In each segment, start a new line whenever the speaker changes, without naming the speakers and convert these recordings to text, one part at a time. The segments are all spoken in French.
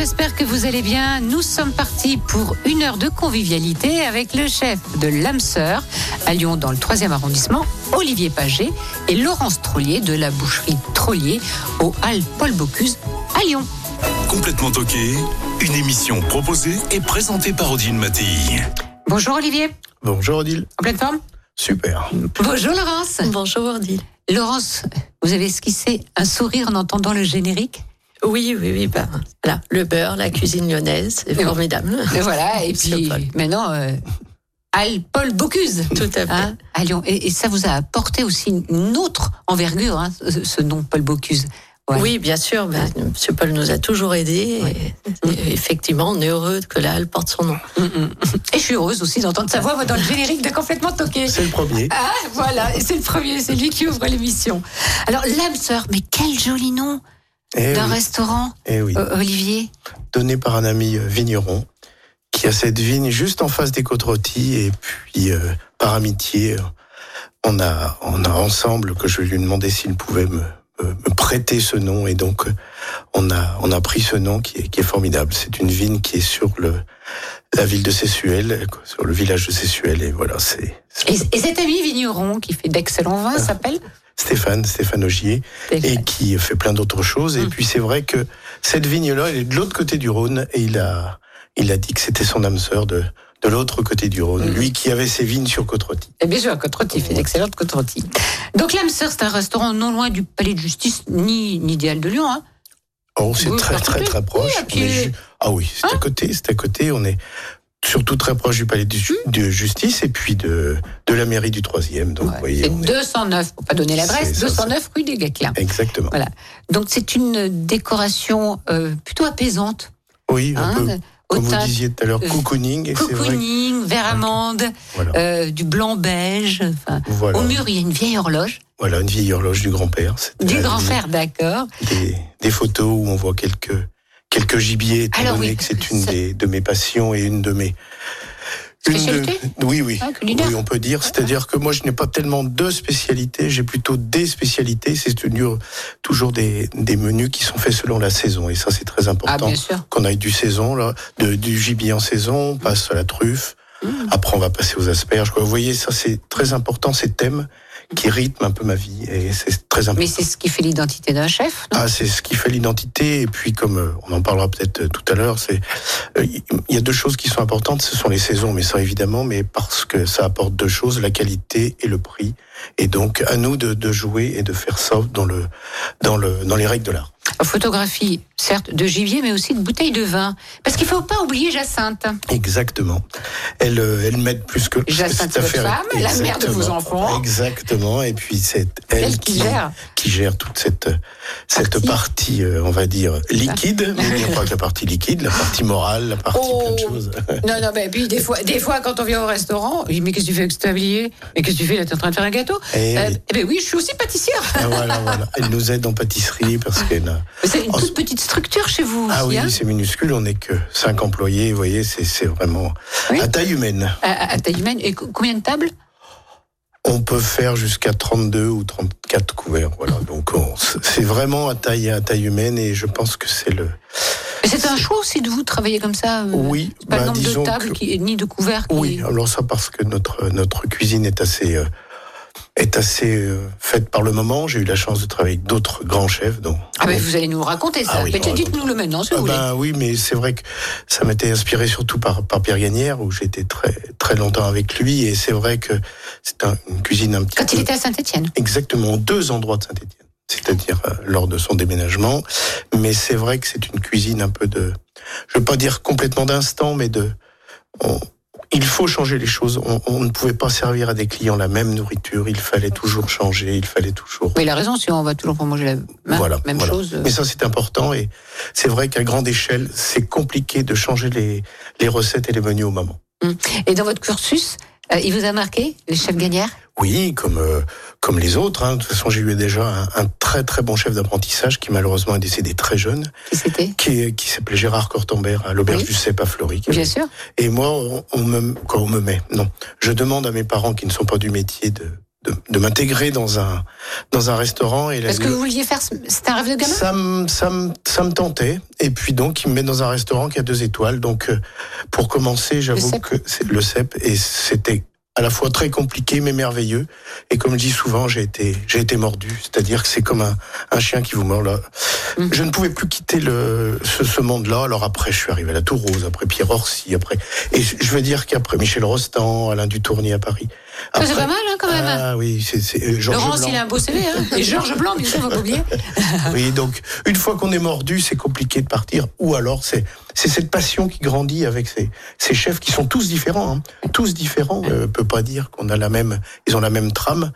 j'espère que vous allez bien. Nous sommes partis pour une heure de convivialité avec le chef de l'âme sœur à Lyon dans le 3e arrondissement, Olivier Paget, et Laurence Trollier de la boucherie Trollier au Hall Paul Bocuse à Lyon.
Complètement toqué, une émission proposée et présentée par Odile Mattei.
Bonjour Olivier,
Bonjour Odile.
en pleine forme?
Super.
Bonjour Laurence.
Bonjour Odile.
Laurence, vous avez esquissé un sourire en entendant le générique?
Oui, oui, oui. Ben, voilà, le beurre, la cuisine lyonnaise, c'est formidable.
Et voilà, et puis
Paul.
maintenant, euh, Hall Paul Bocuse.
Tout à fait.
Hein, à Lyon. Et, et ça vous a apporté aussi une autre envergure, hein, ce, ce nom, Paul Bocuse. Ouais.
Oui, bien sûr. Ben, Monsieur Paul nous a toujours aidés. Et, et effectivement, on est heureux que la halle porte son nom.
Mm, mm. Et je suis heureuse aussi d'entendre sa voix dans le générique de Complètement Toqué.
C'est le premier.
Ah, voilà, c'est le premier, c'est lui qui ouvre l'émission. Alors, l'âme sœur, mais quel joli nom
Eh
d'un
oui.
restaurant,
Eh oui.
euh, Olivier.
Donné par un ami euh, vigneron qui a cette vigne juste en face des côtes rôties et puis euh, par amitié, on a on a ensemble que je lui ai demandé s'il pouvait me, me- prêter ce nom et donc on a on a pris ce nom qui est, qui est formidable. C'est une vigne qui est sur le la ville de Sessuel, sur le village de Sessuel et voilà c'est c'est
Et, et cet ami vigneron qui fait d'excellents vins s'appelle
Stéphane Stéphane Augier. et qui fait plein d'autres choses. Et
Mm.
puis c'est vrai que cette vigne-là, elle est de l'autre côté du Rhône, et il a, il a dit que c'était son âme sœur de, de l'autre côté du Rhône,
Mm.
lui qui avait ses vignes sur Côte-Rôtie.
Et bien sûr, côte rôtie, il fait d'excellentes côte rôties. Donc, l'âme sœur, c'est un restaurant non loin du palais de justice, ni, ni d'Ial de Lyon. Hein.
Oh, c'est très très très proche.
Oui,
ju- ah oui, c'est à côté, c'est à côté. On est surtout très proche du palais de, ju-
Mm.
de justice et puis de, de la mairie du troisième. Donc,
Ouais,
vous voyez,
c'est
on est-
209, pour pas donner l'adresse,
C'est ça,
209 rue des Guesclins.
Exactement.
Voilà. Donc, c'est une décoration euh, plutôt apaisante.
Oui, un
Hein,
peu, comme vous disiez tout à l'heure,
euh,
cocooning.
Cocooning, vert amande,
Voilà.
euh, du blanc beige.
Voilà.
Au mur, il y a une vieille horloge
voilà, une vieille horloge du grand-père.
Du grand-père, d'accord.
des, des photos où on voit quelques quelques gibiers, étant
Alors
donné
oui,
que c'est une des, de mes passions et une de mes une de- oui, oui,
Ah,
oui, on peut dire. C'est-à-dire que moi, je n'ai pas tellement de spécialités, j'ai plutôt des spécialités. C'est toujours- toujours des, des menus qui sont faits selon la saison, et ça, c'est très
Ah,
important.
sûr.
Qu'on aille du saison, là, de- du gibier en saison, on passe à la truffe. Après, on va passer aux asperges. Vous voyez, ça, c'est très important, ces thèmes qui rythment un peu ma vie, et c'est très important.
Mais c'est ce qui fait l'identité d'un chef,
Ah, c'est ce qui fait l'identité. Et puis, comme euh, on en parlera peut-être euh, tout à l'heure, c'est euh, il y a deux choses qui sont importantes. Ce sont les saisons, mais ça évidemment, mais parce que ça apporte deux choses la qualité et le prix. Et donc, à nous de, de jouer et de faire ça dans le dans le dans les règles de l'art.
Photographie, certes, de gibier, mais aussi de bouteilles de vin. Parce qu'il faut pas oublier Jacinthe.
Exactement. Elle euh, elle m'aide plus que
Jacinthe,
cette
votre femme, la mère de vos enfants.
Exactement. Et puis c'est elle,
Elle qui gère.
qui gère toute cette cette
Partie.
partie, euh, on va dire liquide, mais il n'y a pas que la partie liquide, la partie morale, la partie
Oh.
plein de choses.
Non, non, mais puis des fois, des fois, quand on vient au restaurant, je dis, mais qu'est-ce que tu fais avec ce tablier Mais qu'est-ce que tu fais? Là T'es en train de faire un gâteau
Eh
Euh,
oui.
Eh ben oui, je suis aussi pâtissière.
Ah, voilà, voilà. Elle nous aide en pâtisserie parce qu'elle a...
C'est une toute petite structure chez vous
Ah
aussi,
oui,
hein
c'est minuscule, on n'est que cinq employés, vous voyez, c'est vraiment
Oui.
à taille humaine.
à, taille humaine. Et co- combien de tables?
On peut faire jusqu'à 32 ou 34 couverts, voilà. Donc on- c'est vraiment à taille, à taille humaine et je pense que c'est le...
Mais C'est un choix aussi de vous travailler comme ça euh,
Oui,
Pas le
bah,
nombre de tables
que-
qui, ni de couverts qui...
Oui, alors ça parce que notre, notre cuisine est assez... euh, est assez euh, faite par le moment. J'ai eu la chance de travailler avec d'autres grands chefs, dont
Ah ben vous allez nous raconter ça.
Ah oui,
Mais dites-nous le maintenant si
Ah
vous voulez.
ben oui, mais c'est vrai que ça m'était inspiré surtout par, par Pierre Gagnère, où j'étais très, très longtemps avec lui, et c'est vrai que c'est un- une cuisine un petit
Quand
peu...
il était à Saint-Etienne.
Exactement, deux endroits de Saint-Étienne, c'est-à-dire euh, lors de son déménagement. Mais c'est vrai que c'est une cuisine un peu de, je veux pas dire complètement d'instant, mais de, on- il faut changer les choses. On, on ne pouvait pas servir à des clients la même nourriture. Il fallait toujours changer. Il fallait toujours.
Mais il a raison, si on va toujours pour manger la même,
Voilà,
même
voilà.
chose. euh,
Mais ça, c'est important. Et c'est vrai qu'à grande échelle, c'est compliqué de changer les, les recettes et les menus au moment.
Et dans votre cursus, Euh, il vous a marqué, le chef Gagnère
Oui, comme euh, comme les autres. hein. De toute façon, j'ai eu déjà un, un très très bon chef d'apprentissage qui malheureusement est décédé très jeune,
Qui c'était?
Qui, qui s'appelait Gérard Cortambert à l'auberge
Oui.
du Cep à Fleury.
Bien sûr.
Et moi, on, on me, quand on me met, non, je demande à mes parents qui ne sont pas du métier de de, de m'intégrer dans un dans un restaurant et
Parce que vous vouliez faire. C'était un rêve de gamin?
Ça me, ça, me, ça me tentait. Et puis donc, ils me mettent dans un restaurant qui a deux étoiles. Donc, euh, pour commencer, j'avoue que c'est le CEP. Et c'était à la fois très compliqué, mais merveilleux. Et comme je dis souvent, j'ai été, j'ai été mordu. C'est-à-dire que c'est comme un, un chien qui vous mord là.
Mhm.
Je ne pouvais plus quitter le, ce, ce monde-là. Alors après, je suis arrivé à la Tour Rose, après Pierre Orsi, après. Et je je veux dire qu'après Michel Rostand, Alain Dutournier à Paris.
Ça, C'est pas mal, hein, quand même.
Ah oui, c'est, c'est euh, Georges
Laurence,
Blanc.
il a un beau CV. Hein. Et Georges Blanc, bien sûr, faut pas oublier.
Oui, donc une fois qu'on est mordu, c'est compliqué de partir. Ou alors c'est c'est cette passion qui grandit avec ces, ces chefs qui sont tous différents, hein. tous différents. Euh, peut pas dire qu'on a la même, ils ont la même trame,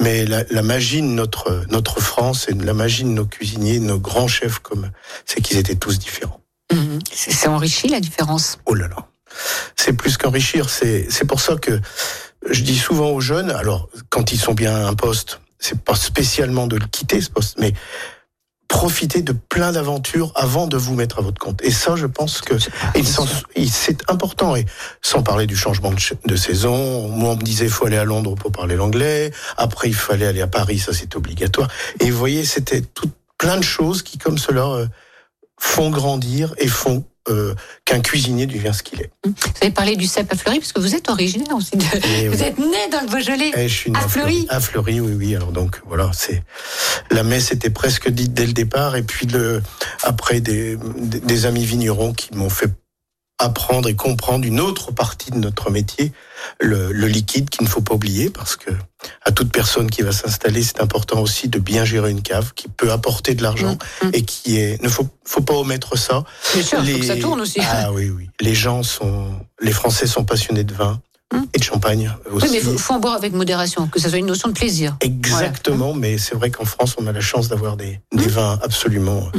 mais la, la magie de notre notre France et la magie de nos cuisiniers, de nos grands chefs comme c'est qu'ils étaient tous différents.
Mhm. C'est c'est enrichi la différence.
Oh là là. C'est plus qu'enrichir. C'est, c'est pour ça que je dis souvent aux jeunes, alors, quand ils sont bien à un poste, c'est pas spécialement de le quitter, ce poste, mais profitez de plein d'aventures avant de vous mettre à votre compte. Et ça, je pense que c'est important. Et sans parler du changement de, saison, moi, on me disait, il faut aller à Londres pour parler l'anglais. Après, il fallait aller à Paris, ça, c'est obligatoire. Et vous voyez, c'était tout, plein de choses qui, comme cela, euh, font grandir et font euh, qu'un cuisinier devient ce qu'il est.
Vous avez parlé du cep à Fleury, parce que vous êtes originaire aussi. De...
Et
Vous
oui.
êtes né dans le Beaujolais.
Eh, je suis né
À Fleury
À Fleury, oui, oui. Alors donc voilà, c'est la messe était presque dite dès le départ, et puis le après des, des, des amis vignerons qui m'ont fait apprendre et comprendre une autre partie de notre métier, le, le liquide qu'il ne faut pas oublier, parce que à toute personne qui va s'installer, c'est important aussi de bien gérer une cave qui peut apporter de l'argent
Mm, mm.
et qui est ne faut faut pas omettre ça.
Bien sûr, faut que ça tourne aussi.
Ah oui, oui. Les gens sont, les Français sont passionnés de vin
Hum.
et de champagne aussi.
Oui, mais il faut, faut en boire avec modération, que ça soit une notion de plaisir.
Exactement, mais c'est vrai qu'en France, on a la chance d'avoir des, des vins absolument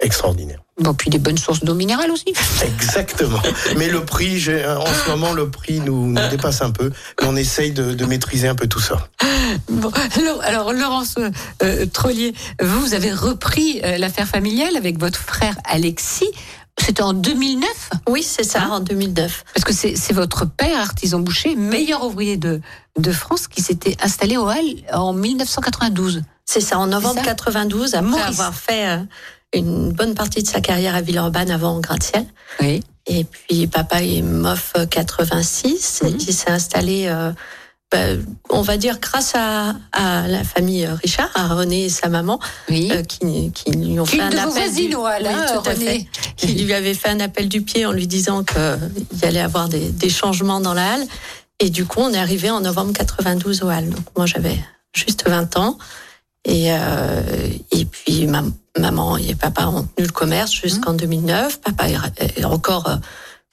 euh, extraordinaires.
Bon, puis des bonnes sources d'eau minérale aussi.
Exactement. mais le prix, j'ai- en ce moment, le prix nous, nous dépasse un peu. Mais on essaye de, de maîtriser un peu tout ça.
Bon, alors, alors, Laurence euh, euh, Trollier, vous, vous avez repris euh, l'affaire familiale avec votre frère Alexis. C'était en 2009
Oui, c'est ça,
Hein?
en 2009.
Parce que c'est votre père, artisan boucher, meilleur ouvrier de, de France, qui s'était installé au Halles en 1992.
C'est ça, en novembre
ça
92, après
Maurice.
avoir fait euh, une bonne partie de sa carrière à Villeurbanne avant en gratte-ciel.
Oui.
Et puis papa est MOF 86 et
Mhm.
il s'est installé, euh, ben, on va dire grâce à, à la famille Richard, à René et sa maman,
Oui.
euh, qui, qui lui ont fait un appel. du... Oui,
hein, René.
fait. Qui lui avait fait un appel du pied en lui disant qu'il y allait avoir des, des changements dans la halle. Et du coup, on est arrivé en novembre 92 au Halles. Donc moi, j'avais juste 20 ans. Et, euh, et puis ma- maman et papa ont tenu le commerce jusqu'en 2009. Papa est, encore euh,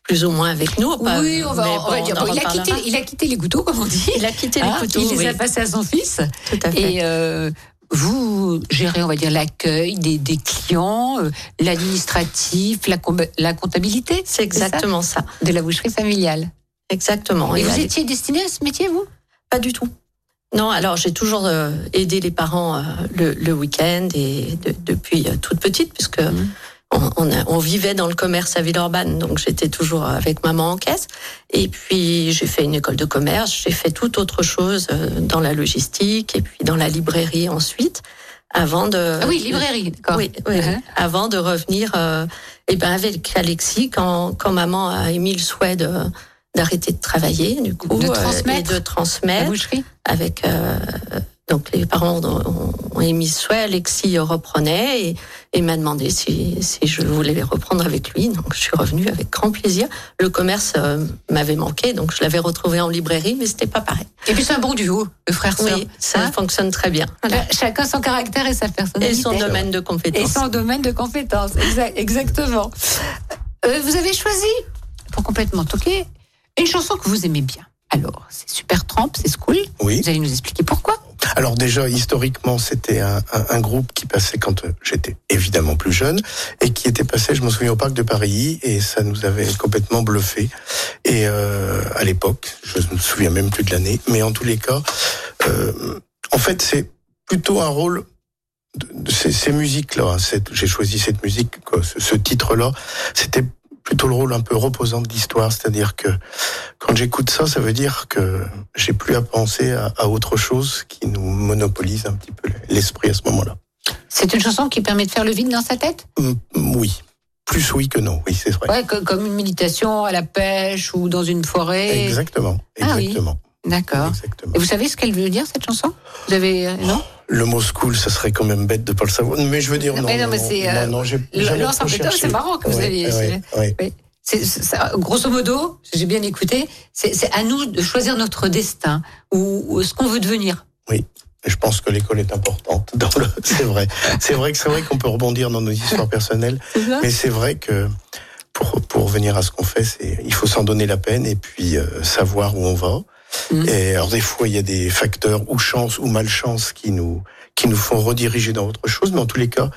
plus ou moins avec nous. pas-
oui, on va, on dire. Bon, il, a quitté, il a quitté les couteaux, comme on dit.
Il a quitté les couteaux.
il les
oui,
a passés à son fils.
tout à fait.
Et euh, vous gérez, on va dire, l'accueil des, des clients, euh, l'administratif, la, com- la comptabilité.
C'est exactement ça.
de la boucherie familiale.
Exactement.
Et
Et
vous étiez destiné à ce métier, vous?
Pas du tout. Non, alors j'ai toujours euh, aidé les parents euh, le, le week-end et de- depuis euh, toute petite, puisque
Mhm.
on, on, a- on vivait dans le commerce à Villeurbanne, donc j'étais toujours avec maman en caisse. Et puis j'ai fait une école de commerce, j'ai fait toute autre chose euh, dans la logistique et puis dans la librairie ensuite, avant de.
Ah oui, librairie, d'accord.
Oui, oui,
Uh-huh.
avant de revenir euh, eh ben avec Alexis quand, quand maman a émis le souhait de d'arrêter de travailler du coup
De
euh,
transmettre
et de
La
transmettre
boucherie
avec euh, donc les parents ont, ont émis ce souhait, Alexis reprenait et, et m'a demandé si, si je voulais les reprendre avec lui. Donc je suis revenue avec grand plaisir. Le commerce euh, m'avait manqué, donc je l'avais retrouvé en librairie, mais c'était pas pareil.
Et puis c'est un bon duo, le frère-sœur.
Oui, ça
Hein
fonctionne très bien. Voilà.
Chacun son caractère et sa
Et
personnalité.
son domaine de
Et
compétence.
son domaine de compétence. Exa- exactement. Euh, vous avez choisi, pour complètement toquer, une chanson que vous aimez bien. Alors, c'est Super Tramp, c'est School.
Oui.
Vous allez nous expliquer pourquoi?
Alors déjà, historiquement, c'était un, un, un, groupe qui passait quand euh, j'étais évidemment plus jeune et qui était passé, je m'en souviens, au parc de Paris et ça nous avait complètement bluffé. Et euh, à l'époque, je ne me souviens même plus de l'année, mais en tous les cas, euh, en fait, c'est plutôt un rôle de, ces, ces musiques-là. J'ai choisi cette musique, quoi, ce, ce titre-là. C'était plutôt le rôle un peu reposant de l'histoire, c'est-à-dire que quand j'écoute ça, ça veut dire que j'ai plus à penser à, à, autre chose qui nous monopolise un petit peu l'esprit à ce moment-là.
C'est une chanson qui permet de faire le vide dans sa tête?
Mmh, Oui. Plus oui que non, oui, c'est vrai.
Ouais, comme une méditation à la pêche ou dans une forêt.
Exactement, exactement.
Ah oui. D'accord. Et vous savez ce qu'elle veut dire, cette chanson? Vous avez... Non?
Le mot school, ça serait quand même bête de pas le savoir. Mais je veux dire, non.
Mais non, mais c'est. Euh, non, c'est marrant que vous aviez. Oui, oui. C'est, ça, grosso modo, j'ai bien écouté, c'est à nous de choisir notre destin ou, ou ce qu'on veut devenir.
Oui. Je pense que l'école est importante. C'est vrai. C'est vrai que c'est vrai qu'on peut rebondir dans nos histoires personnelles, mais c'est vrai que pour pour venir à ce qu'on fait, c'est il faut s'en donner la peine et puis euh, savoir où on va. Mmh. Et alors des fois, il y a des facteurs ou chance ou malchance qui nous qui nous font rediriger dans autre chose, mais en tous les cas,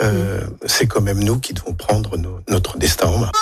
euh, mmh. c'est quand même nous qui devons prendre nos, notre destin en main.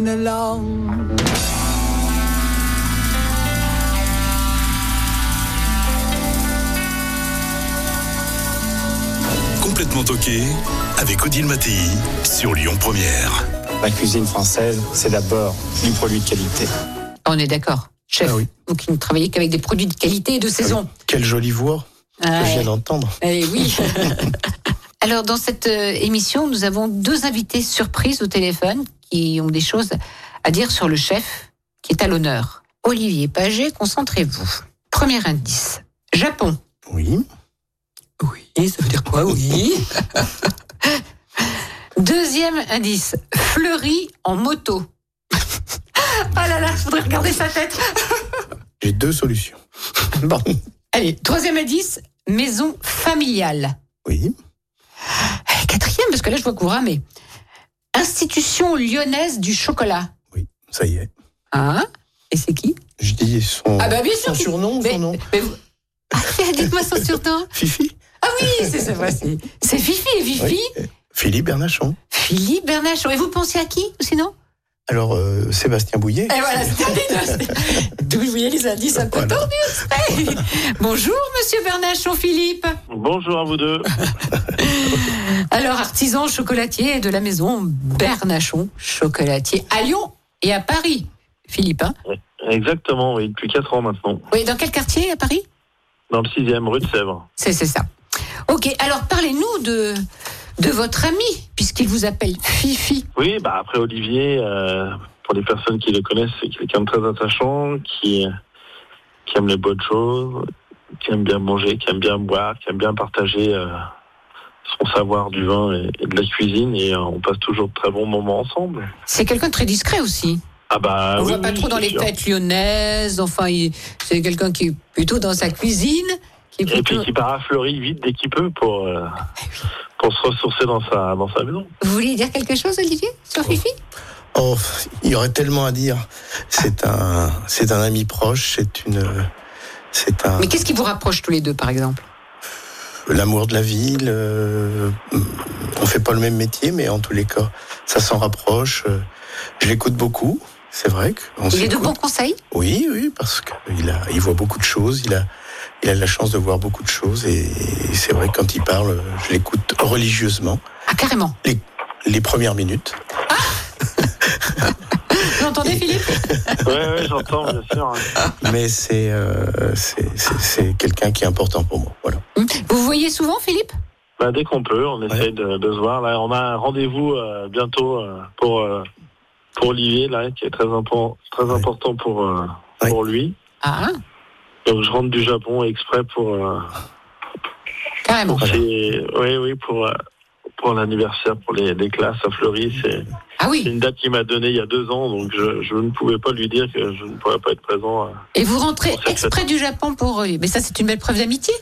Coming along.
Complètement toqué avec Odile Mattei sur Lyon Première.
La cuisine française, c'est d'abord du produit de qualité.
On est d'accord. Chef,
Ah oui.
vous qui ne travaillez qu'avec des produits de qualité et de saison.
Quelle jolie voix
Ah
que je viens d'entendre.
Eh oui. Alors, dans cette euh, émission, nous avons deux invités surprises au téléphone qui ont des choses à dire sur le chef qui est à l'honneur. Olivier Paget, concentrez-vous. Premier indice. Japon.
Oui.
Oui, ça veut dire quoi, oui? Deuxième indice. Fleury en moto. Ah là là, je voudrais regarder sa tête.
J'ai deux solutions.
Bon. Allez, troisième indice. Maison familiale.
Oui.
Eh, Quatrième, parce que là, je vois vous ramez. Institution lyonnaise du chocolat.
Ça y est.
Hein? Et c'est qui?
Je dis son,
Ah bah bien sûr.
son surnom,
Mais-
son nom.
mais vous- Ah, dites-moi son surnom.
Fifi.
Ah oui, c'est c'est vrai, c'est- Fifi Fifi.
Oui. Philippe Bernachon.
Philippe Bernachon. Et vous pensiez à qui sinon?
Alors, euh, Sébastien Bouillet.
Et voilà, D'où je les indices un peu
Voilà.
Bonjour, monsieur Bernachon Philippe.
Bonjour à vous deux.
Alors, artisan chocolatier de la maison Bernachon Chocolatier à Lyon et à Paris. Philippe, hein
Exactement, oui, depuis 4 ans maintenant.
Oui, dans quel quartier à Paris?
Dans le 6e, rue de Sèvres.
C'est c'est ça. Ok, alors parlez-nous de, de votre ami, puisqu'il vous appelle Fifi.
Oui, bah après Olivier, euh, pour les personnes qui le connaissent, c'est quelqu'un de très attachant, qui, qui aime les bonnes choses, qui aime bien manger, qui aime bien boire, qui aime bien partager euh, son savoir du vin et, et de la cuisine. Et euh, on passe toujours de très bons moments ensemble.
C'est quelqu'un de très discret aussi.
Ah bah,
On
oui,
voit pas
oui,
trop dans les
sûr.
fêtes lyonnaises. Enfin, c'est quelqu'un qui est plutôt dans sa cuisine. Qui
Et puis qui part à Fleury vite dès qu'il peut pour, euh, pour se ressourcer dans sa, dans sa maison.
Vous voulez dire quelque chose, Olivier, sur Fifi?
Oh, il y aurait tellement à dire. C'est un, c'est un ami proche. C'est une, c'est un,
Mais qu'est-ce qui vous rapproche tous les deux, par exemple?
L'amour de la ville. euh, on fait pas le même métier, mais en tous les cas, ça s'en rapproche. Euh, Je l'écoute beaucoup. C'est vrai qu'on
Il est de bons conseils?
Oui, oui, parce qu'il a, il voit beaucoup de choses. Il a, il a la chance de voir beaucoup de choses. Et, et c'est vrai que quand il parle, je l'écoute religieusement.
Ah, carrément.
Les premières minutes.
Vous entendez, Philippe?
Ouais, ouais, j'entends, bien sûr. hein.
Mais c'est, euh, c'est, c'est, c'est quelqu'un qui est important pour moi. Voilà.
Vous voyez souvent, Philippe?
Bah, dès qu'on peut, on essaie de, de se voir. Là, on a un rendez-vous euh, bientôt euh, pour, euh, pour Olivier, là, qui est très, important très
Ouais.
important pour, euh,
Ouais.
pour lui.
Ah,
Donc, je rentre du Japon exprès pour, euh,
carrément.
pour oui, oui, pour, euh, pour l'anniversaire, pour les, les classes à Fleury. C'est
Ah oui.
une date qu'il m'a donnée il y a deux ans, donc je, je ne pouvais pas lui dire que je ne pourrais pas être présent. euh.
Et vous rentrez exprès du Japon pour... Mais ça, c'est une belle preuve d'amitié.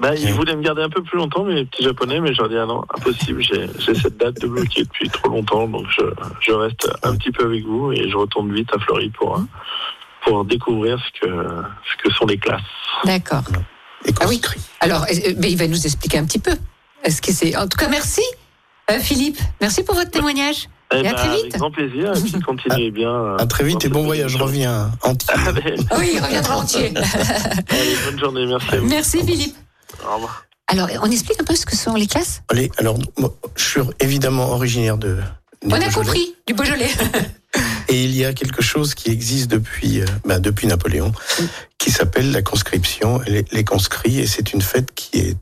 Bah, il
Ouais.
voulait me garder un peu plus longtemps, les petits japonais, mais j'en ai dit ah non, impossible, j'ai cette date de bloquée depuis trop longtemps, donc je, je reste un petit peu avec vous et je retourne vite à Fleury pour, pour découvrir ce que, ce que sont les classes.
D'accord.
Et
Ah oui. Alors, euh, mais il va nous expliquer un petit peu. Est-ce que c'est... En tout cas, merci, euh, Philippe. Merci pour votre témoonnage.
Eh
Et à
ben,
très vite.
Avec grand plaisir, et puis continuez bien. euh,
À très vite et
dans
bon voyage. Reviens entier.
Allez,
Oui, il reviendra entier.
allez, bonne journée, merci à vous.
Merci, Philippe.
Au revoir.
Alors, on explique un peu ce que sont les classes?
Allez, alors, moi, je suis évidemment originaire de. du
On a compris, du Beaujolais.
Et il y a quelque chose qui existe depuis, euh, bah, depuis Napoléon, qui s'appelle la conscription, les, les conscrits, et c'est une fête qui est,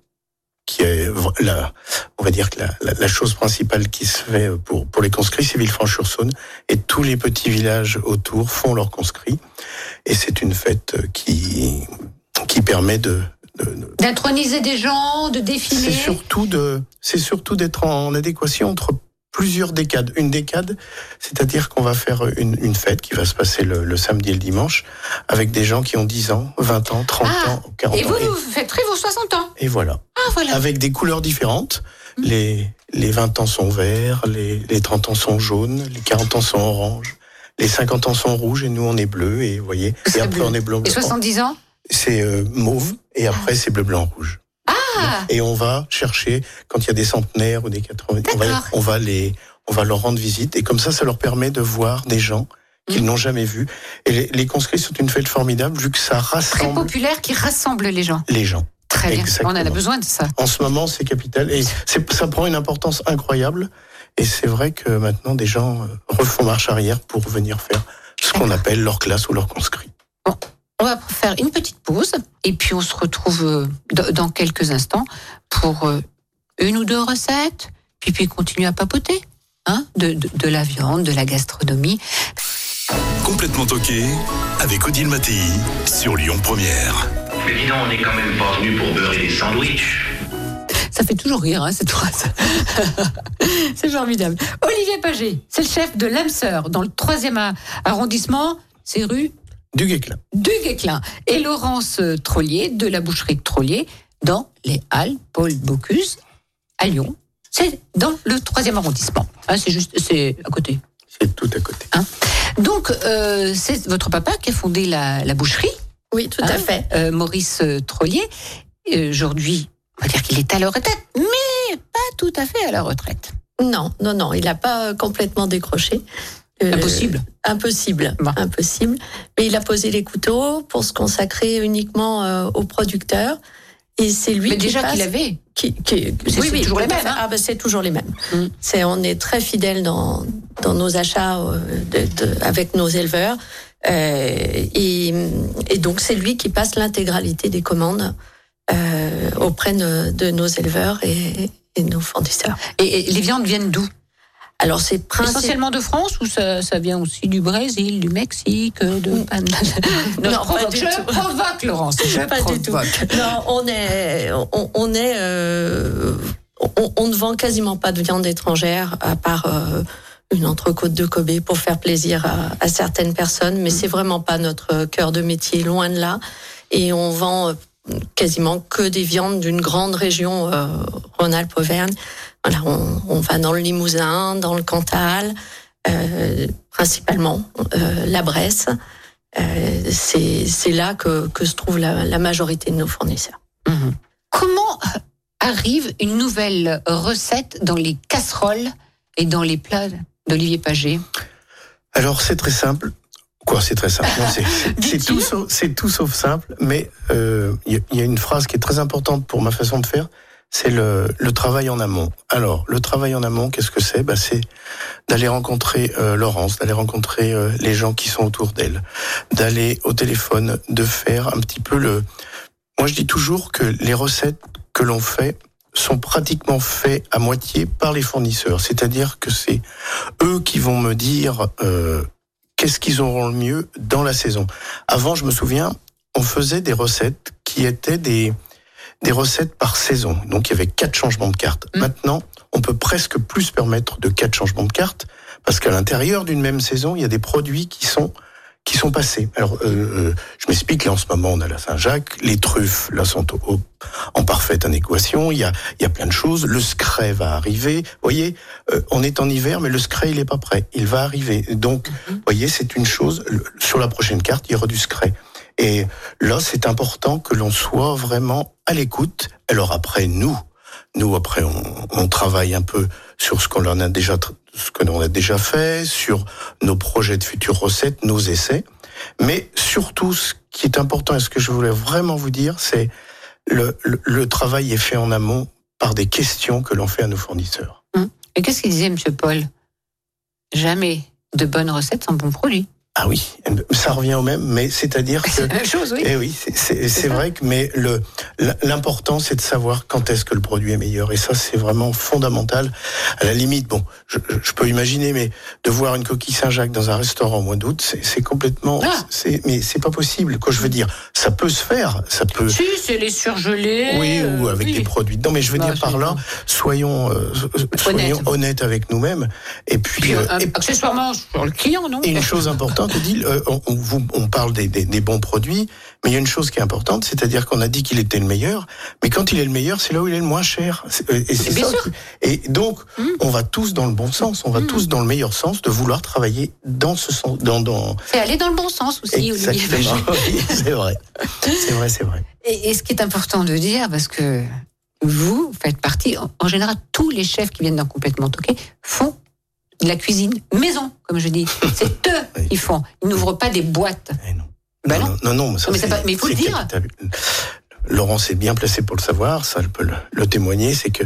qui est la, on va dire que la, la, la chose principale qui se fait pour, pour les conscrits, c'est Villefranche-sur-Saône, et tous les petits villages autour font leurs conscrits, et c'est une fête qui, qui permet de, de- de-
D'introniser des gens, de défiler.
c'est surtout de, c'est surtout d'être en adéquation entre plusieurs décades. Une décade, c'est-à-dire qu'on va faire une, une fête qui va se passer le, le samedi et le dimanche avec des gens qui ont 10 ans, 20 ans, 30
Ah,
ans, 40
Et vous,
ans.
vous fêterez vos 60 ans.
Et, et voilà.
Ah, voilà.
Avec des couleurs différentes.
Mm.
Les, les 20 ans sont verts, les, les 30 ans sont jaunes, les 40 ans sont oranges. Les 50 ans sont rouges et nous on est bleu et vous voyez.
C'est
Et après
bleu.
on est blanc.
Et 70 ans
C'est euh, mauve et après c'est bleu blanc rouge.
Ah
Et on va chercher, quand il y a des centenaires ou des 80, on va, on va les, on va leur rendre visite et comme ça, ça leur permet de voir des gens qu'ils
Mhm.
n'ont jamais vus. Et les, les conscrits sont une fête formidable vu que ça
Très
rassemble
populaire qui rassemble les gens.
les gens.
Très bien. On en a besoin de ça.
En ce moment, c'est capital et ça prend une importance incroyable. Et c'est vrai que maintenant, des gens euh, refont marche arrière pour venir faire ce qu'on appelle leur classe ou leur conscrit.
On va faire une petite pause et puis on se retrouve euh, dans quelques instants pour euh, une ou deux recettes, puis puis continuer à papoter. Hein, de, de, de la viande, de la gastronomie.
Complètement toqué avec Odile Mattei sur Lyon Première.
Mais dis donc, on n'est quand même pas venu pour beurrer des sandwichs.
Ça fait toujours rire, hein, cette phrase. c'est formidable. Olivier Paget, c'est le chef de l'âme-sœur dans le troisième a- arrondissement. C'est rue
Du Guéclin.
du Guéclin. Et Laurence euh, Trollier de la boucherie de Trollier dans les Halles Paul Bocuse à Lyon. C'est dans le troisième arrondissement. Hein, c'est juste, c'est à côté.
C'est tout à côté.
Donc, euh, c'est votre papa qui a fondé la, la boucherie,
Oui, tout à
Hein
fait.
euh, Maurice Trollier. Aujourd'hui, on va dire qu'il est à la retraite, mais pas tout à fait à la retraite.
Non, non, non, il n'a pas complètement décroché. Euh,
Impossible.
Impossible,
Bon.
impossible. Mais il a posé les couteaux pour se consacrer uniquement euh, aux producteurs. Et c'est lui
Mais
qui
déjà qu'il avait.
qui, qui-
C'est- c'est toujours les mêmes, hein.
Ah ben c'est toujours les mêmes.
Mm.
C'est on est très fidèle dans dans nos achats euh, de, de- avec nos éleveurs Euh, et, et donc c'est lui qui passe l'intégralité des commandes euh, auprès de, de nos éleveurs et, et nos fournisseurs.
Et, et les viandes viennent d'où?
Alors c'est principalement
Essentiellement de France ou ça, ça vient aussi du Brésil, du Mexique, de... Non, je
Non,
provoque, je
tout.
provoque, Laurence, je
Pas du tout.
provoque.
Non, on est, on, on est, euh, on, on ne vend quasiment pas de viande étrangère à part euh, une entrecôte de Kobe pour faire plaisir à, à certaines personnes, mais c'est vraiment pas notre cœur de métier, loin de là. Et on vend euh, quasiment que des viandes d'une grande région euh, Rhône-Alpes-Auvergne. Voilà, on, on va dans le Limousin, dans le Cantal, euh, principalement euh, la Bresse. Euh, c'est là que, que se trouve la, la majorité de nos fournisseurs.
Mhm. Comment arrive une nouvelle recette dans les casseroles et dans les plats d'Olivier Paget
Alors c'est très simple. Quoi, c'est très simple? C'est- tout, sauf- c'est tout sauf simple, mais euh, il y, a- il y a une phrase qui est très importante pour ma façon de faire. C'est le, le travail en amont. Alors, le travail en amont, qu'est-ce que c'est? Bah, C'est d'aller rencontrer euh, Laurence, d'aller rencontrer euh, les gens qui sont autour d'elle, d'aller au téléphone, de faire un petit peu le... Moi, je dis toujours que les recettes que l'on fait sont pratiquement faits à moitié par les fournisseurs. C'est-à-dire que c'est eux qui vont me dire euh, qu'est-ce qu'ils auront le mieux dans la saison. Avant, je me souviens, on faisait des recettes qui étaient des des recettes par saison. Donc il y avait quatre changements de cartes.
Mm.
Maintenant, on peut presque plus se permettre de quatre changements de cartes parce qu'à l'intérieur d'une même saison, il y a des produits qui sont qui sont passés. Alors, euh, euh, je m'explique. Là, en ce moment, on a la Saint-Jacques, les truffes, là, sont au- au- en parfaite adéquation. Il y a, il y a plein de choses. Le scray va arriver. Vous voyez, euh, on est en hiver, mais le scray, il est pas prêt. Il va arriver. Donc, vous voyez, c'est une chose. Sur la prochaine carte, il y aura du scray. Et là, c'est important que l'on soit vraiment à l'écoute. Alors après, nous, nous après, on, travaille un peu sur ce qu'on a déjà, ce a déjà fait, sur nos projets de futures recettes, nos essais. Mais surtout, ce qui est important et ce que je voulais vraiment vous dire, c'est le, le, le travail est fait en amont par des questions que l'on fait à nos fournisseurs.
Et qu'est-ce qu'il disait, Monsieur Paul? Jamais de bonnes recettes sans bons produits.
Ah oui, ça revient au même, mais c'est-à-dire que
C'est la même chose, oui.
Eh oui, c'est- vrai que mais le l'important c'est de savoir quand est-ce que le produit est meilleur et ça c'est vraiment fondamental. À la limite, bon, je, je- peux imaginer, mais de voir une coquille Saint-Jacques dans un restaurant au mois d'août, c'est complètement,
Ah.
c'est mais c'est pas possible. Quoi, je veux dire, ça peut se faire, ça peut.
Si, c'est les surgelés.
Oui, ou
euh,
avec
oui.
des produits. Non, mais je veux
Bah,
dire par là, soyons, euh, soyons
Honnête.
honnêtes avec nous-mêmes. Et puis,
Puis,
euh,
euh,
et-
accessoirement, sur le client, non?
Et une chose importante, Euh, on, on, vous- on parle des, des- des bons produits, mais il y a une chose qui est importante, c'est-à-dire qu'on a dit qu'il était le meilleur, mais quand il est le meilleur, c'est là où il est le moins cher. Euh, Et, c'est
Bien
ça
sûr.
qui- et donc,
Mm.
on va tous dans le bon sens, on va
Mm.
tous dans le meilleur sens de vouloir travailler dans ce sens, dans, dans...
C'est aller dans le bon sens aussi, Olivier
c'est vrai, c'est vrai, c'est vrai.
Et, et ce qui est important de dire, parce que vous faites partie, en, en général, tous les chefs qui viennent dans Complètement Toqué font de la cuisine maison, comme je dis. C'est eux
Oui.
qui font. Ils n'ouvrent pas des boîtes.
Eh non.
Bah
non,
non.
non, non, mais ça,
Mais pas- mais il faut le dire.
capital. Laurence est bien placé pour le savoir, ça elle peut le, le témoigner, c'est que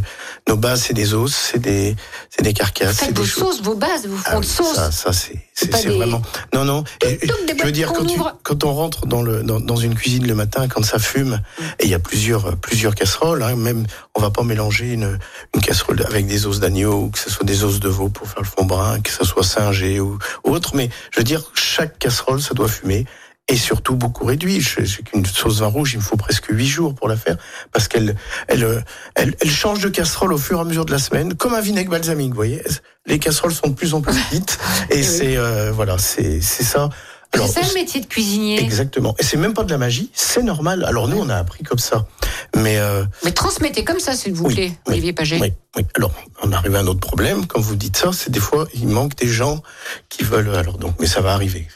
nos bases, c'est des os, c'est des, c'est des carcasses, c'est
Faites
des
vos sauces, vos bases, vos
Ah
fonds de
oui,
sauce.
Ça, ça c'est, c'est,
pas
c'est
des-
vraiment. Non, non. Et- je veux dire, quand, tu, quand on rentre dans, le, dans, dans une cuisine le matin, quand ça fume,
Mm.
et il y a plusieurs, plusieurs casseroles, hein, même, on va pas mélanger une, une casserole avec des os d'agneau, ou que ce soit des os de veau pour faire le fond brun, que ce soit singé ou autre, mais je veux dire, chaque casserole, ça doit fumer. Et surtout beaucoup réduit. Sais qu'une sauce vin rouge, il me faut presque huit jours pour la faire, parce qu'elle, elle, elle, elle change de casserole au fur et à mesure de la semaine, comme un vinaigre balsamique, vous voyez. Les casseroles sont de plus en plus petites, et
Oui.
c'est, euh, voilà, c'est, c'est ça.
C'est ça le métier de cuisinier.
Exactement. Et c'est même pas de la magie, c'est normal. Alors nous, on a appris comme ça. Mais euh,
Mais transmettez comme ça, s'il vous plaît,
oui,
Olivier Paget.
oui, oui. Alors, on arrive à un autre problème. Quand vous dites ça, c'est des fois, il manque des gens qui veulent. Alors donc, mais ça va arriver.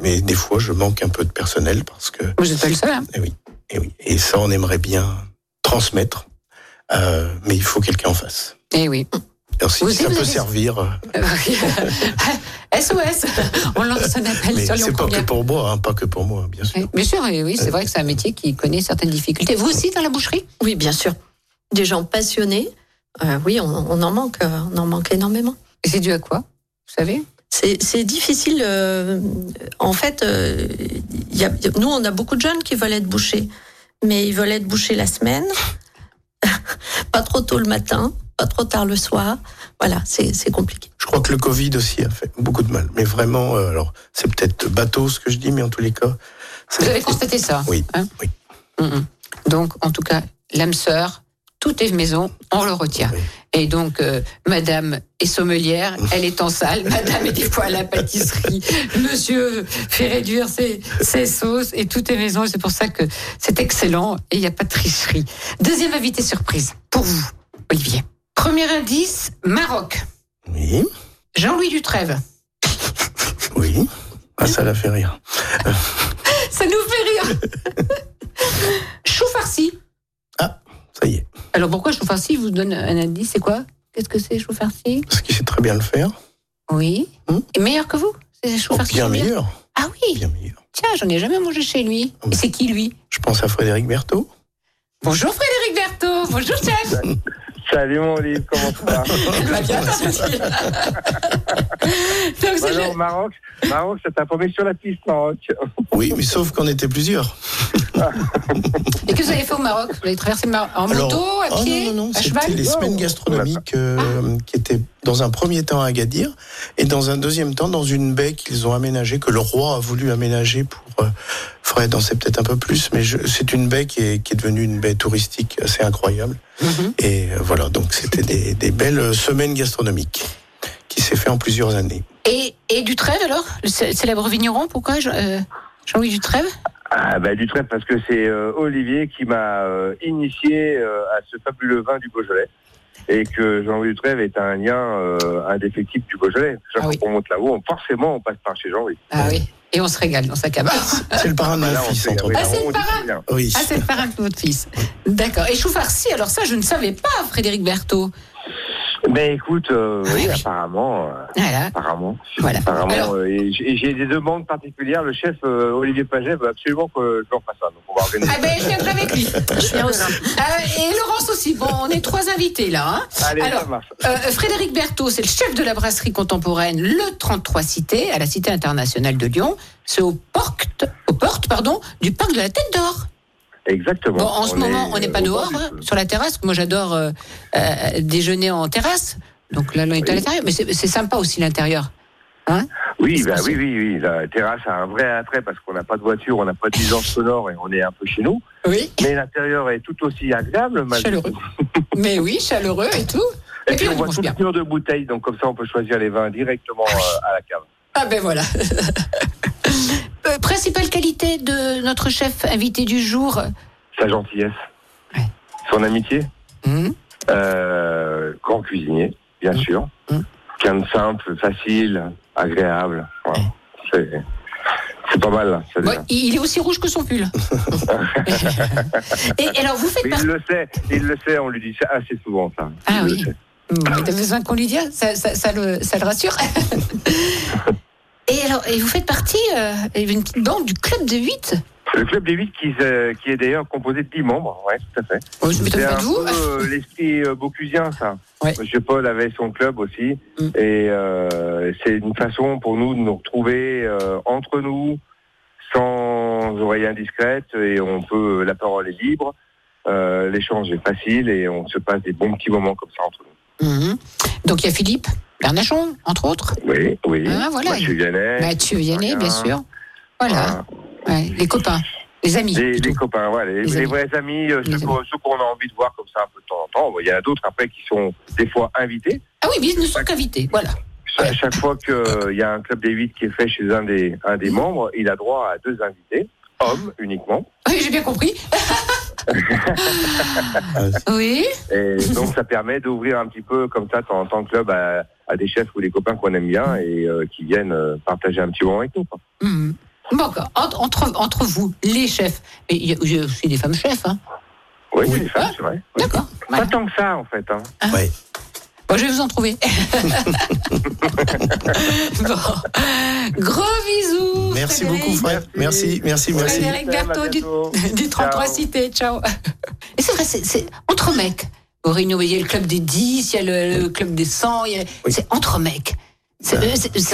Mais des fois, je manque un peu de personnel parce que.
Vous n'êtes pas le seul. hein.
Et oui, et oui. Et ça, on aimerait bien transmettre. Euh, mais il faut quelqu'un en face.
Eh oui.
Alors, si
Vous
ça peut
avez-
servir, euh,
SOS. On lance un appel
mais
sur Lyon
c'est pas que pour moi, hein, pas que pour moi, bien sûr.
Oui, Bien sûr, oui, oui, c'est vrai que c'est un métier qui connaît certaines difficultés. Vous aussi dans la boucherie?
Oui, bien sûr. Des gens passionnés. euh, oui, on, on en manque, euh, on en manque énormément.
Et c'est dû à quoi Vous savez?
C'est difficile. euh, en fait, euh, il y a, nous, on a beaucoup de jeunes qui veulent être bouchés, mais ils veulent être bouchés la semaine, pas trop tôt le matin, pas trop tard le soir. Voilà, c'est c'est compliqué.
Je crois que le Covid aussi a fait beaucoup de mal. Mais vraiment, euh, alors, c'est peut-être bateau ce que je dis, mais en tous les cas.
Vous avez constaté ça
Oui,
hein
oui.
Mhm. Donc, en tout cas, l'âme sœur, tout est maison, on le retient.
Oui.
Et donc, euh, madame est sommelière, elle est en salle, madame est des fois à la pâtisserie, monsieur fait réduire ses, ses sauces, et tout est maison. Et c'est pour ça que c'est excellent et il n'y a pas de tricherie. Deuxième invité surprise, pour vous, Olivier. Premier indice, Maroc.
Oui,
Jean-Louis Dutrève.
oui. Ah, ça l'a fait rire.
Ça nous fait rire. Chou farci.
Ça y est.
Alors pourquoi chou farci vous donne un indice, c'est quoi? Qu'est-ce que c'est chou farci
Parce qu'il sait très bien le faire.
Oui.
Hmm.
Et meilleur que vous? C'est chou
Oh,
farci
bien
combien
meilleur.
Ah oui.
Bien meilleur.
Tiens, j'en ai jamais mangé chez lui. Et c'est qui lui?
Je pense à Frédéric Berthaud.
Bonjour Frédéric Berthaud. Bonjour chef.
Salut mon livre, comment ça va.
Donc, le-
Maroc, Maroc, ça t'a paumé sur la piste Maroc.
Oui, mais sauf qu'on était plusieurs.
Et que vous avez fait au Maroc Vous avez traversé le Maroc en
Alors-
moto, à
Oh
pied,
non, non, non,
à cheval
les semaines gastronomiques euh, qui étaient dans un premier temps à Agadir et dans un deuxième temps dans une baie qu'ils ont aménagée, que le roi a voulu aménager pour. Euh, Fred en sait peut-être un peu plus, mais c'est une baie qui est, qui est devenue une baie touristique assez incroyable.
Mhm.
Et euh, voilà, donc c'était des, des belles semaines gastronomiques qui s'est fait en plusieurs années.
Et, et Dutrève alors? Le cé- célèbre vigneron, pourquoi? Euh, Jean-Louis Dutrève
Ah bah du trèfle parce que c'est euh, Olivier qui m'a euh, initié euh, à ce fabuleux vin du Beaujolais. Et que Jean-Louis Dutrève est un lien euh, indéfectible du Beaujolais. Chaque
Ah
fois
oui.
qu'on monte là-haut, forcément on passe par chez Jean-Louis.
Ah oui. Et on se régale dans sa cabane.
C'est le parrain de mon fils,
fait-
entre
oui,
Ah,
autres.
c'est le parrain.
Oui.
Ah, c'est le parrain de votre fils. D'accord. Et chou farci, alors ça, je ne savais pas, Frédéric Berthaud.
Mais écoute, euh,
Ah
oui,
oui.
apparemment, euh,
Voilà.
apparemment.
Voilà.
Apparemment,
Alors-
euh, et j'ai des demandes particulières. Le chef euh, Olivier Paget veut absolument que je leur fasse ça. Donc on va organiser.
Ah ben, je viendrai avec lui.
Je viens aussi.
Euh, et Laurence aussi. Bon, on est trois invités là. hein.
Allez,
Alors,
ça marche.
Euh, Frédéric Berthaud, c'est le chef de la brasserie contemporaine Le 33 Cité, à la Cité internationale de Lyon. C'est aux portes, aux portes pardon, du parc de la Tête d'Or.
Exactement.
Bon, en ce
On
moment,
est,
on n'est pas dehors, hein, sur la terrasse. Moi, j'adore euh, euh, déjeuner en terrasse. Donc là, on est à
Oui.
l'intérieur. Mais c'est sympa aussi l'intérieur.
Oui,
C'est
bah, oui, oui, oui. La terrasse a un vrai attrait parce qu'on n'a pas de voiture, on n'a pas de nuisance sonore et on est un peu chez nous.
Oui.
Mais l'intérieur est tout aussi agréable.
Chaleureux. Mais oui, chaleureux et tout.
Et,
Et
puis on
on
voit tout
bien.
le mur de bouteilles, donc comme ça on peut choisir les vins directement euh, à la cave.
Ah ben voilà. Euh, principale qualité de notre chef invité du jour.
Sa gentillesse,
Ouais.
son amitié,
Hum,
euh, grand cuisinier, bien
Mm.
sûr.
Mm.
Quelqu'un de simple, facile, agréable. C'est, c'est pas mal, là.
ouais, il est aussi rouge que son pull. et, alors, vous faites
Mais il le sait, il le sait, on lui dit ça assez souvent, ça.
Ah
Il
oui. T'as besoin qu'on lui dise ça, ça, ça le, ça le rassure Et alors, et vous faites partie euh, d'une petite bande du club de 8
Le club des 8 qui, se- qui est d'ailleurs composé de 10 membres, ouais, tout à fait.
oh, Je
C'est un peu euh, l'esprit euh, bocusien, ça.
Ouais.
Monsieur Paul avait son club aussi.
Mm.
Et euh, c'est une façon pour nous de nous retrouver euh, entre nous, sans oreille indiscrète, et on peut, la parole est libre, euh, l'échange est facile, et on se passe des bons petits moments comme ça entre nous.
Mhm. Donc il y a Philippe? Bernachon, entre autres.
Oui, oui.
Ah, voilà.
Mathieu Vianney.
Mathieu Yannet, bien sûr. Voilà. Ouais, les copains, les amis.
Les, copains, voilà, les,
Les
les
amis.
vrais amis, euh,
Les
ceux, qu'on- a envie de voir comme ça un peu de temps en temps. Il y en a d'autres après qui sont des fois invités.
Ah oui, mais ils ne sont qu'invités. Voilà.
À chaque fois qu'il y a un club des 8 qui est fait chez un des, un des membres, il a droit à deux invités, hommes uniquement.
Oui, j'ai bien compris. oui.
Et donc ça permet d'ouvrir un petit peu comme ça en tant que club à, à des chefs ou des copains qu'on aime bien et euh, qui viennent euh, partager un petit moment avec nous. quoi.
Mhm. Bon. Entre, entre, entre vous, les chefs, et il y a, il y a aussi des femmes chefs, hein.
Oui, a des femmes, c'est vrai. Oui.
D'accord.
Pas
Voilà.
tant que ça en fait. Hein.
Ouais.
Bon, je vais vous en trouver. bon. Gros bisous.
Merci
Frédéric.
beaucoup, Fred. Merci, merci, merci.
Frédéric Berthaud du, du 33
Ciao.
Cité. Ciao. Et c'est vrai, c'est entre mecs. Y a le club des 10, il y a le, le club des 100, il y a-
Oui.
c'est entre mecs. C'est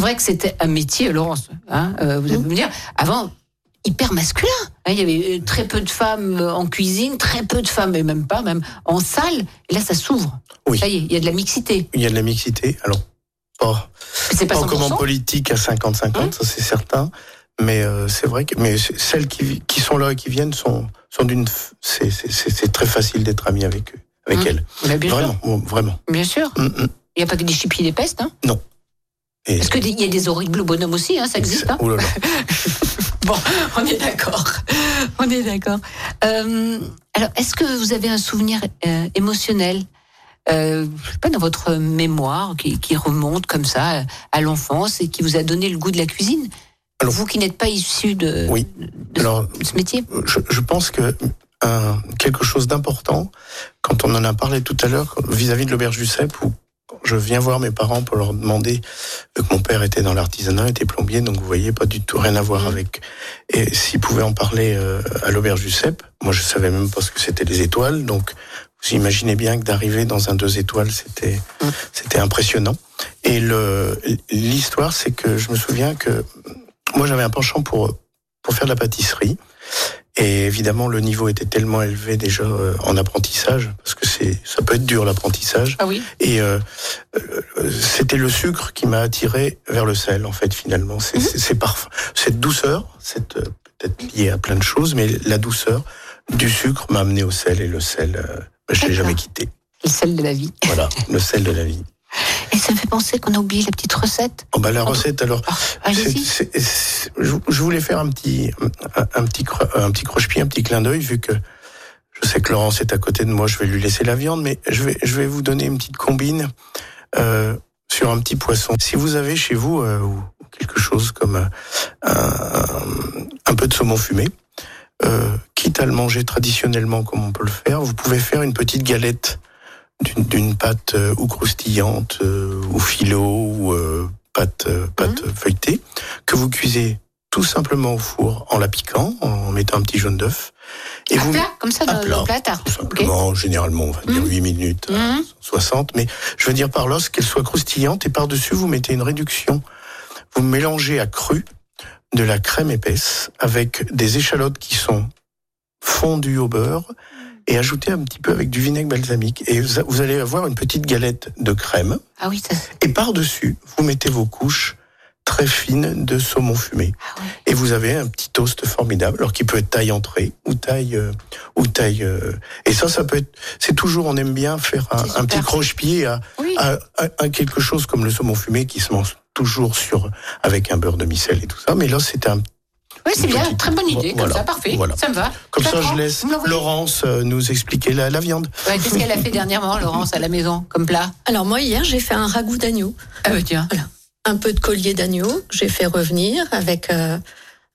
vrai que c'était un métier, Laurence. Hein, euh, vous allez me dire, avant, hyper masculin. Hein, il y avait euh, très peu de femmes euh, en cuisine, très peu de femmes, et même pas, même en salle. Et là, ça s'ouvre.
Oui.
Ça y est, il y a de la mixité.
Il y a de la mixité. Alors, pas,
C'est pas
pas comme en
100%.
politique à 50-50, ça c'est certain. Mais euh, c'est vrai que mais celles qui, qui sont là et qui viennent sont, sont d'une. C'est très facile d'être ami avec eux, avec
Hum,
elles.
Mais bien
Vraiment, vraiment.
Bien sûr.
Hum, hum.
Il n'y a pas que des chippies des pestes. Hein?
Et
Parce qu'il y a des horribles bonhommes aussi, hein, ça existe. Hein?
Oh là là.
Bon, on est d'accord. On est d'accord. Euh, alors, est-ce que vous avez un souvenir euh, émotionnel euh, je sais pas, dans votre mémoire qui, qui remonte comme ça euh, à l'enfance et qui vous a donné le goût de la cuisine?
Alors-
Vous qui n'êtes pas issu de,
Oui.
de
Alors,
ce métier?
je, je pense que un- quelque chose d'important, quand on en a parlé tout à l'heure vis-à-vis de l'auberge du Cep, où je viens voir mes parents pour leur demander que mon père était dans l'artisanat, était plombier, donc vous voyez pas du tout rien à voir avec. Et s'ils pouvaient en parler euh, à l'auberge du Cep, moi je savais même pas ce que c'était les étoiles, donc vous imaginez bien que d'arriver dans un deux étoiles, c'était
Mm.
c'était impressionnant. Et le l'histoire, c'est que je me souviens que moi j'avais un penchant pour pour faire de la pâtisserie. Et évidemment, le niveau était tellement élevé déjà euh, en apprentissage, parce que c'est, ça peut être dur l'apprentissage.
Ah oui
Et euh, euh, c'était le sucre qui m'a attiré vers le sel, en fait, finalement. C'est, c'est, c'est parfum, cette douceur, c'est euh, peut-être lié à plein de choses, mais la douceur du sucre m'a amené au sel, et le sel, euh, je l'ai jamais quitté.
Le sel de la vie.
Voilà, le sel de la vie.
Et ça me fait penser qu'on a oublié la petite recette.
Oh, bah, la recette, alors,
Ah,
C'est-
Allez-y.
c'est- c'est- je, je voulais faire un petit, un, un petit, un petit croche-pied, un petit clin d'œil, vu que je sais que Laurence est à côté de moi, je vais lui laisser la viande, mais je vais, je vais vous donner une petite combine euh, sur un petit poisson. Si vous avez chez vous euh, quelque chose comme euh, un, un peu de saumon fumé, quitte à le manger traditionnellement comme on peut le faire, vous pouvez faire une petite galette d'une- pâte euh, ou croustillante euh, ou philo ou euh, pâte, pâte feuilletée que vous cuisez tout simplement au four en la piquant, en mettant un petit jaune d'œuf. Et
À
vous,
plat, comme ça, dans,
plat,
le plat à tarte.
tout simplement, généralement, on va dire
Mhm.
8 minutes, euh,
Mhm.
60. Mais je veux dire par là, qu'elle soit croustillante et par-dessus, vous mettez une réduction. Vous mélangez à cru de la crème épaisse avec des échalotes qui sont fondues au beurre et ajoutées un petit peu avec du vinaigre balsamique. Et vous vous allez avoir une petite galette de crème.
Ah oui, ça.
Et par-dessus, vous mettez vos couches très fines de saumon fumé.
Ah oui.
Et vous avez un petit toast formidable, alors qui peut être taille entrée ou taille euh, ou taille. euh, et ça, ça peut être. C'est toujours, on aime bien faire un, petit croche-pied à,
Oui.
à, à- à quelque chose comme le saumon fumé qui se mange toujours sur avec un beurre de micelle et tout ça. Mais là, c'est un.
Oui, c'est bien,
petite-
très bonne idée, comme
voilà,
ça, parfait,
voilà.
ça me va.
Comme ça, je laisse Laurence euh, nous expliquer la, la viande.
Ouais, Qu'est-ce qu'elle a fait dernièrement, Laurence, à la maison, comme plat?
Alors moi hier j'ai fait un ragoût d'agneau,
Ah bah tiens.
un peu de collier d'agneau que j'ai fait revenir avec euh,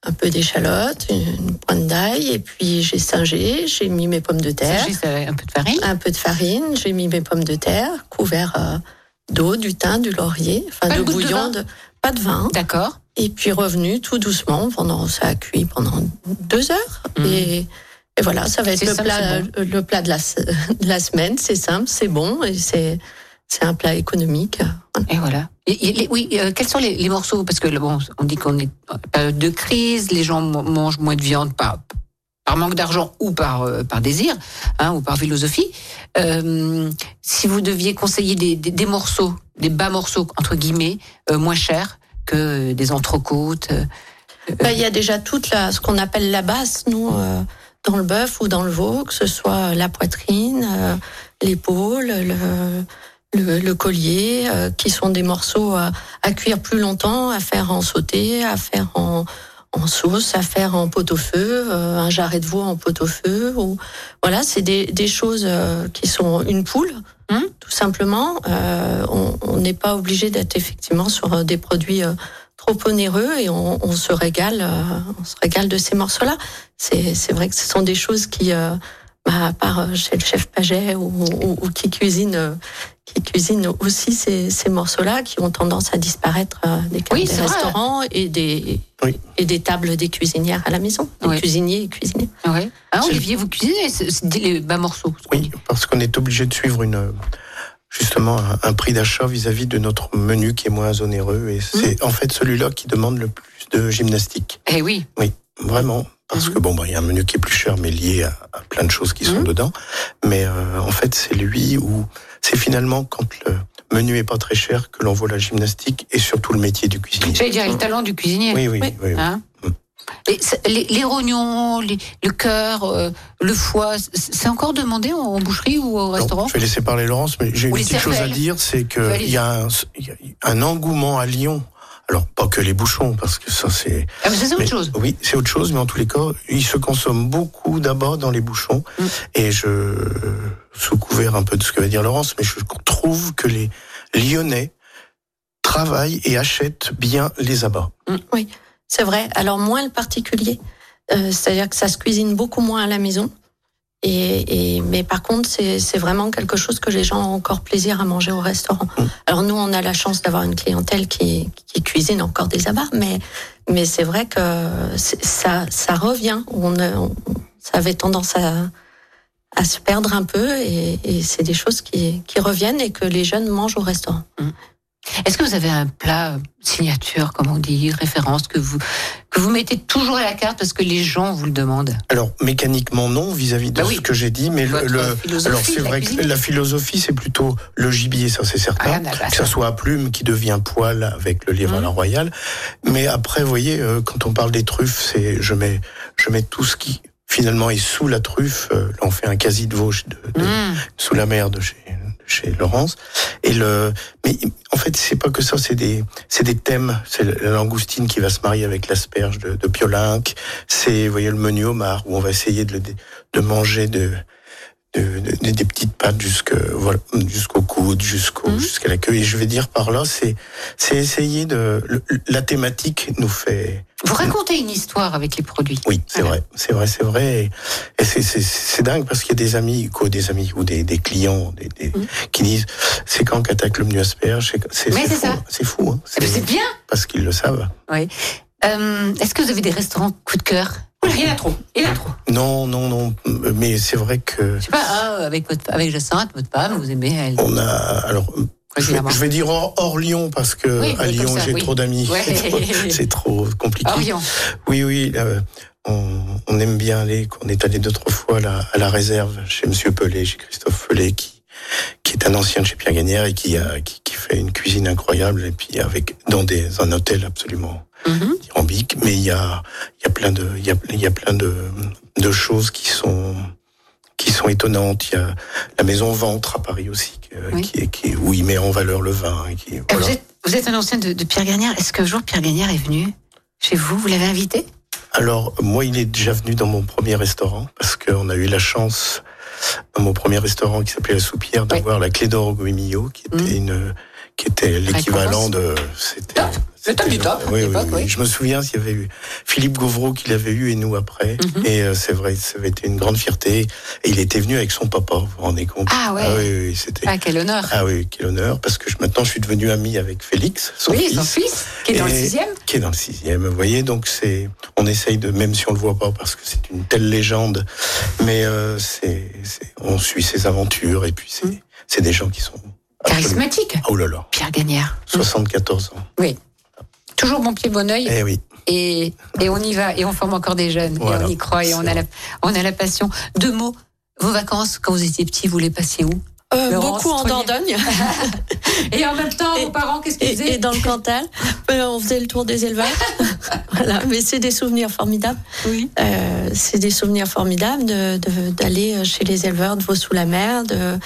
un peu d'échalote, une, pointe d'ail et puis j'ai singé, j'ai mis mes pommes de terre.
Singé, c'est un peu de farine.
Un peu de farine, j'ai mis mes pommes de terre, couvert euh, d'eau, du thym, du laurier, enfin de
de de
bouillon,
vin
de, pas de vin.
D'accord.
Et puis revenu tout doucement pendant ça a cuit pendant deux heures.
Mhm.
Et, et voilà, ça va être le
simple,
plat,
c'est
le plat de la, de la semaine. C'est simple, c'est bon et c'est c'est un plat économique.
Et voilà. Et- et les- oui, euh, quels sont les, les morceaux? Parce que bon, on dit qu'on est en période de crise, les gens mangent moins de viande par, par manque d'argent ou par, euh, par désir, hein, ou par philosophie. Euh, si vous deviez conseiller des, des, des morceaux, des bas morceaux, entre guillemets, euh, moins chers que des entrecôtes. euh,
Ben, Il y a déjà toute la, ce qu'on appelle la basse, nous, euh, dans le bœuf ou dans le veau, que ce soit la poitrine, euh, l'épaule, le, le, le collier, euh, qui sont des morceaux à, à cuire plus longtemps, à faire en sauté, à faire en, en sauce, à faire en pot-au-feu, euh, un jarret de veau en pot-au-feu. Ou, voilà, c'est des, des choses euh, qui sont une poule,
Hum.
tout simplement. Euh, on on n'est pas obligé d'être effectivement sur euh, des produits euh, trop onéreux et on, on se régale, euh, on se régale de ces morceaux-là. C'est c'est vrai que ce sont des choses qui, à part euh, chez le chef Paget ou, ou- ou qui cuisine, euh, qui cuisine aussi ces, ces morceaux-là, qui ont tendance à disparaître euh, des,
Oui,
des
c'est vrai.
restaurants et des
Oui.
et des tables des cuisinières à la maison, des
Oui.
cuisiniers et cuisiniers.
Hein,
C'est-
Olivier, vous cuisinez les bas morceaux
Oui, parce qu'on est obligé de suivre une justement un, un prix d'achat vis-à-vis de notre menu qui est moins onéreux et c'est en fait celui-là qui demande le plus de gymnastique.
Eh oui.
Oui, vraiment. Parce
Mhm.
que bon, bah, il y a un menu qui est plus cher, mais lié à, à plein de choses qui sont
Mhm.
dedans. Mais euh, en fait, c'est lui où c'est finalement quand le menu est pas très cher que l'on voit la gymnastique et surtout le métier du cuisinier.
J'allais dire le talent du cuisinier.
Oui, oui,
Oui.
Hein
Mm.
Et les, les rognons, les- le cœur, euh, le foie, c'est encore demandé en, en boucherie ou au
Non,
restaurant
je vais laisser parler Laurence, mais j'ai une petite chose à dire, c'est qu'il y, a un- il y a un engouement à Lyon. Alors, pas que les bouchons, parce que ça, c'est...
Ah, c'est autre
Mais-
chose.
Oui, c'est autre chose, mais en tous les cas, il se consomme beaucoup d'abord dans les bouchons.
Mm.
Et je, sous couvert un peu de ce que va dire Laurence, mais je trouve que les Lyonnais travaillent et achètent bien les abats.
C'est vrai. Alors moins le particulier, Euh, c'est-à-dire que ça se cuisine beaucoup moins à la maison. Et, et mais par contre, c'est vraiment quelque chose que les gens ont encore plaisir à manger au restaurant.
Mm.
Alors nous, on a la chance d'avoir une clientèle qui, qui cuisine encore des abats, mais mais c'est vrai que ça ça revient. On, a- on- ça avait tendance à à se perdre un peu et, et c'est des choses qui, qui reviennent et que les jeunes mangent au restaurant.
Est-ce que vous avez un plat euh, signature, comme on dit, référence que vous que vous mettez toujours à la carte parce que les gens vous le demandent?
Alors, mécaniquement, non, vis-à-vis de
Bah oui.
ce que j'ai dit, mais le, le- alors c'est vrai
cuisine.
que la philosophie, c'est plutôt le gibier, ça c'est certain.
Ah,
que ça soit à plume qui devient poil avec le livre à la royale. Mais après, vous voyez, euh, quand on parle des truffes, c'est je mets je mets tout ce qui finalement est sous la truffe. Euh, là, on fait un quasi de Vosges de, de-
Mmh.
sous la mer de chez chez Laurence. Et le mais en fait, c'est pas que ça, c'est des c'est des thèmes. C'est la langoustine qui va se marier avec l'asperge de, de. C'est voyez le menu homard où on va essayer de le de manger de de- de- des petites pattes jusque voilà jusqu'au coude jusqu'au
Mhm.
jusqu'à la queue et je vais dire par là c'est c'est essayer de le- la thématique nous fait
Vous racontez une histoire avec les produits.
oui c'est
Voilà.
vrai c'est vrai c'est vrai et, c'est dingue parce qu'il y a des amis quoi des amis ou des, des clients des, des-
Mhm.
qui disent c'est quand qu'attaque le menu asperge c'est fou c'est fou hein.
C'est bien.
parce qu'ils le savent
Euh, Est-ce que vous avez des restaurants coup de cœur? Il y en a trop. Il y en a trop.
non non non mais c'est vrai que
Je sais pas, hein, avec votre avec Jacinthe, votre femme, vous aimez elle?
on a alors je vais,
Évidemment.
je vais dire hors, hors Lyon parce que
Oui,
à Lyon j'ai
oui.
trop d'amis
Ouais.
c'est trop, trop compliqué
Orient.
Oui, oui, euh, on, on aime bien aller. On est allé d'autres fois là, à la réserve chez Monsieur Pelé, chez Christophe Pelé, qui, qui est un ancien de chez Pierre Gagnère et qui, a, qui, qui fait une cuisine incroyable. Et puis avec dans des, un hôtel absolument
Mhm.
Mais il y a, il y a plein de, il y a, y a plein de, de choses qui sont qui sont étonnantes. Il y a la maison Ventre à Paris aussi,
Oui.
qui, est, qui est- où il met en valeur le vin. et Qui, voilà.
Vous, êtes, vous êtes un ancien de, de Pierre Gagnère. Est-ce qu'un jour Pierre Gagnère est venu chez vous? Vous l'avez invité?
Alors, moi, il est déjà venu dans mon premier restaurant parce qu'on a eu la chance, dans mon premier restaurant qui s'appelait La Soupière, d'avoir la clé d'or au Guimillot, qui était
Mm.
une, qui était l'équivalent de, c'était,
Le top du top,
Oui, oui, oui. Je me souviens s'il y avait eu Philippe Gauvreau qui l'avait eu et nous après.
Mhm.
Et euh, c'est vrai, ça avait été une grande fierté. Et il était venu avec son papa, vous vous rendez compte
Ah ouais.
oui, oui, c'était.
Ah, quel honneur.
Ah oui, quel honneur, parce que je- maintenant je suis devenu ami avec Félix, son
oui,
fils.
son fils, qui est dans le sixième.
Qui est dans le sixième, vous voyez, donc c'est, on essaye de, même si on le voit pas, parce que c'est une telle légende, mais euh, c'est, on suit ses aventures et puis c'est,
Mm.
c'est des gens qui sont absolument-
Charismatique.
Oh là là,
Pierre Gagnard.
74 ans.
Oui. Toujours bon pied, bon oeil.
Eh oui.
Et, et on y va. Et on forme encore des jeunes.
Voilà.
Et on y croit. Et on a, la, on a la passion. Deux mots. Vos vacances, quand vous étiez petit, vous les passiez où?
Euh,
Laurence
beaucoup en. Dordogne.
Et en même temps,
Et-
vos parents, qu'est-ce qu'ils faisaient
et dans le Cantal, euh, on faisait le tour des élevages. voilà, mais c'est des souvenirs formidables.
Oui.
Euh, c'est des souvenirs formidables de- de- d'aller chez les éleveurs de Vaux-sous-la-Mer, de, de,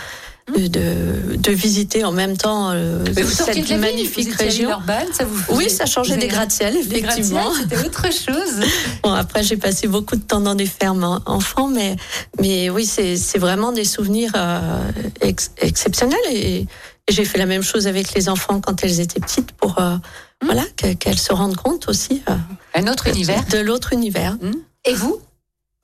de, de visiter en même temps euh, cette
ville,
magnifique région.
Villeurbanne, ça vous faisait-
Oui, ça changeait des gratte-ciel, effectivement.
c'était autre chose.
Bon, après, j'ai passé beaucoup de temps dans des fermes en- enfants, mais, mais oui, c'est vraiment des souvenirs euh, ex- exceptionnels. Et, et j'ai fait la même chose avec les enfants quand elles étaient petites pour
Mmh.
euh, voilà, que- qu'elles se rendent compte aussi euh,
Un autre univers.
de l'autre univers.
Et vous?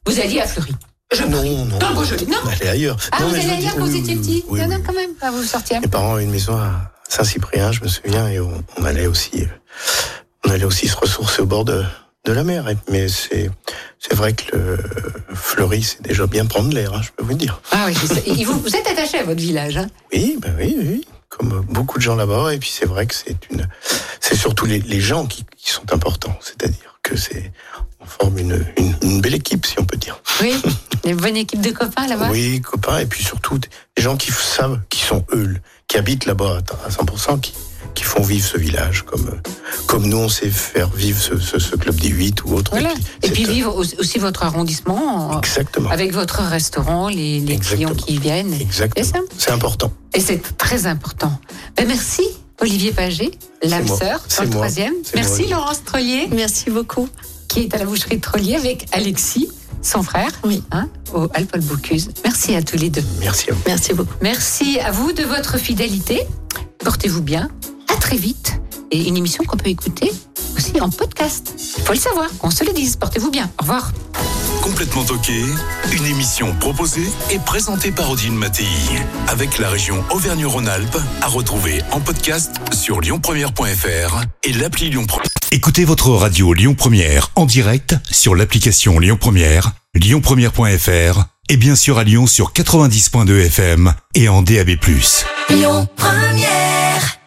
Vous alliez à Fleury. Je
Non, non.
Beaujolais, non
On allait ailleurs.
Ah,
Non,
vous allez ailleurs quand vous étiez petit Non, non, quand même. Ah, vous sortiez.
Mes parents avaient une maison à Saint-Cyprien, je me souviens, et on, on allait aussi, on allait aussi se ressourcer au bord de, de la mer. Mais c'est, c'est vrai que le Fleury, c'est déjà bien prendre l'air, hein, je peux vous dire.
Ah oui, et vous, vous êtes attaché à votre village. Hein?
Oui, ben oui, oui, comme beaucoup de gens là-bas. Et puis c'est vrai que c'est une, c'est surtout les, les gens qui, qui sont importants. C'est-à-dire que c'est, on forme une, une, une belle équipe, si on peut dire.
oui, une bonne équipe de copains là-bas.
Oui, copains, et puis surtout des gens qui savent, qui sont eux, qui habitent là-bas à 100%, qui, qui font vivre ce village, comme, comme nous on sait faire vivre ce, ce, ce club des 8 ou autre.
Voilà. Et puis
euh,
vivre aussi votre arrondissement en-
Exactement.
avec votre restaurant, les, les clients qui viennent.
Exactement. C'est important.
Et c'est très important. Ben, merci, Olivier Pagé, l'âme sœur, dans le
moi.
troisième. Merci,
moi.
Laurence Trollier,
Merci beaucoup.
qui est à la boucherie de Trollier avec Alexis, son frère,
Oui.
hein, au Alpol Bocuse. Merci à tous les deux.
Merci à vous.
Merci beaucoup.
Merci à vous de votre fidélité. Portez-vous bien. À très vite. Et une émission qu'on peut écouter aussi en podcast. Il faut le savoir, qu'on se le dise. Portez-vous bien. Au revoir.
Complètement toqué, une émission proposée et présentée par Odile Mattei. Avec la région Auvergne-Rhône-Alpes, à retrouver en podcast sur lyonpremière.fr et l'appli Lyon Première.
Écoutez votre radio Lyon Première en direct sur l'application Lyon Première, lyonpremière.fr et bien sûr à Lyon sur 90.2 FM et en DAB+.
Lyon Première